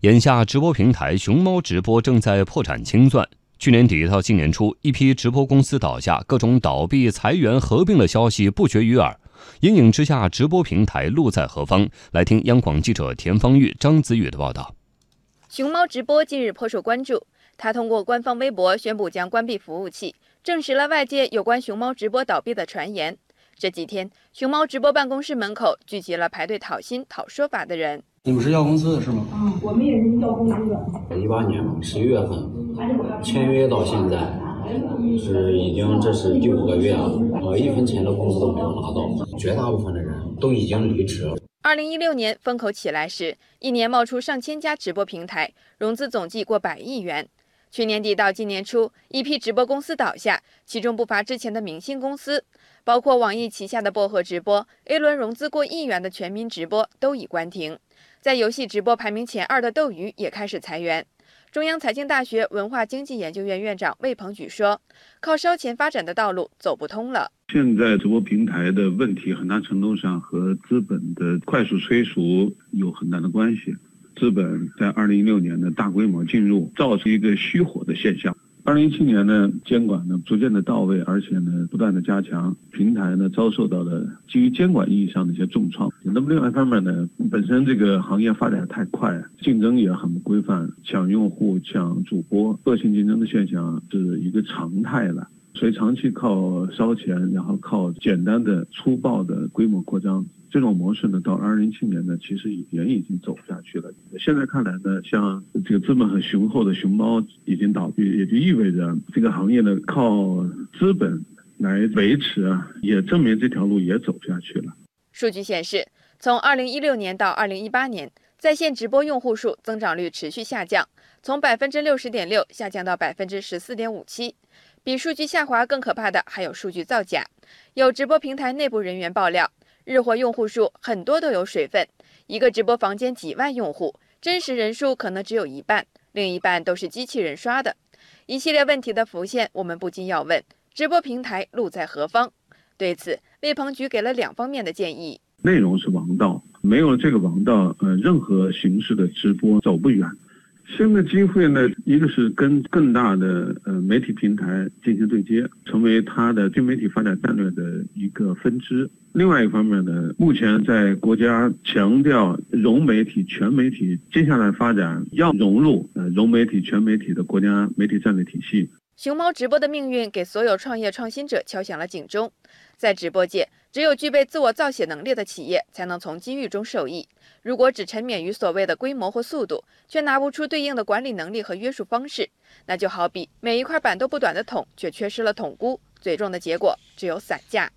眼下，直播平台熊猫直播正在破产清算。去年底到今年初，一批直播公司倒下，各种倒闭、裁员、合并的消息不绝于耳。阴影之下，直播平台路在何方？来听央广记者田方玉、张子宇的报道。熊猫直播近日颇受关注，它通过官方微博宣布将关闭服务器，证实了外界有关熊猫直播倒闭的传言。这几天，熊猫直播办公室门口聚集了排队讨薪、讨说法的人。你们是要工资的是吗？嗯，我们也是要工资的。一八年十一月份签约到现在，是已经这是第五个月了，我，一分钱的工资都没有拿到，绝大部分的人都已经离职了。二零一六年风口起来时，一年冒出上千家直播平台，融资总计过百亿元。去年底到今年初，一批直播公司倒下，其中不乏之前的明星公司，包括网易旗下的薄荷直播、A 轮融资过亿元的全民直播都已关停。在游戏直播排名前二的斗鱼也开始裁员。中央财经大学文化经济研究院院长魏鹏举说：“靠烧钱发展的道路走不通了。现在直播平台的问题，很大程度上和资本的快速催熟有很大的关系。”资本在二零一六年的大规模进入，造成一个虚火的现象。二零一七年呢，监管呢逐渐的到位，而且呢不断的加强，平台呢遭受到了基于监管意义上的一些重创。那么另外一方面呢，本身这个行业发展太快，竞争也很不规范，抢用户、抢主播，恶性竞争的现象是一个常态了。所以长期靠烧钱，然后靠简单的粗暴的规模扩张。这种模式呢，到二零一七年呢，其实也已经走不下去了。现在看来呢，像这个资本很雄厚的熊猫已经倒闭，也就意味着这个行业呢靠资本来维持啊，也证明这条路也走不下去了。数据显示，从二零一六年到二零一八年，在线直播用户数增长率持续下降，从百分之六十点六下降到百分之十四点五七。比数据下滑更可怕的还有数据造假，有直播平台内部人员爆料。日活用户数很多都有水分，一个直播房间几万用户，真实人数可能只有一半，另一半都是机器人刷的。一系列问题的浮现，我们不禁要问：直播平台路在何方？对此，魏鹏举给了两方面的建议：内容是王道，没有这个王道，呃，任何形式的直播走不远。新的机会呢，一个是跟更大的呃媒体平台进行对接，成为它的新媒体发展战略的一个分支。另外一方面呢，目前在国家强调融媒体、全媒体，接下来发展要融入呃融媒体、全媒体的国家媒体战略体系。熊猫直播的命运给所有创业创新者敲响了警钟。在直播界，只有具备自我造血能力的企业才能从机遇中受益。如果只沉湎于所谓的规模或速度，却拿不出对应的管理能力和约束方式，那就好比每一块板都不短的桶，却缺失了桶箍，最终的结果只有散架。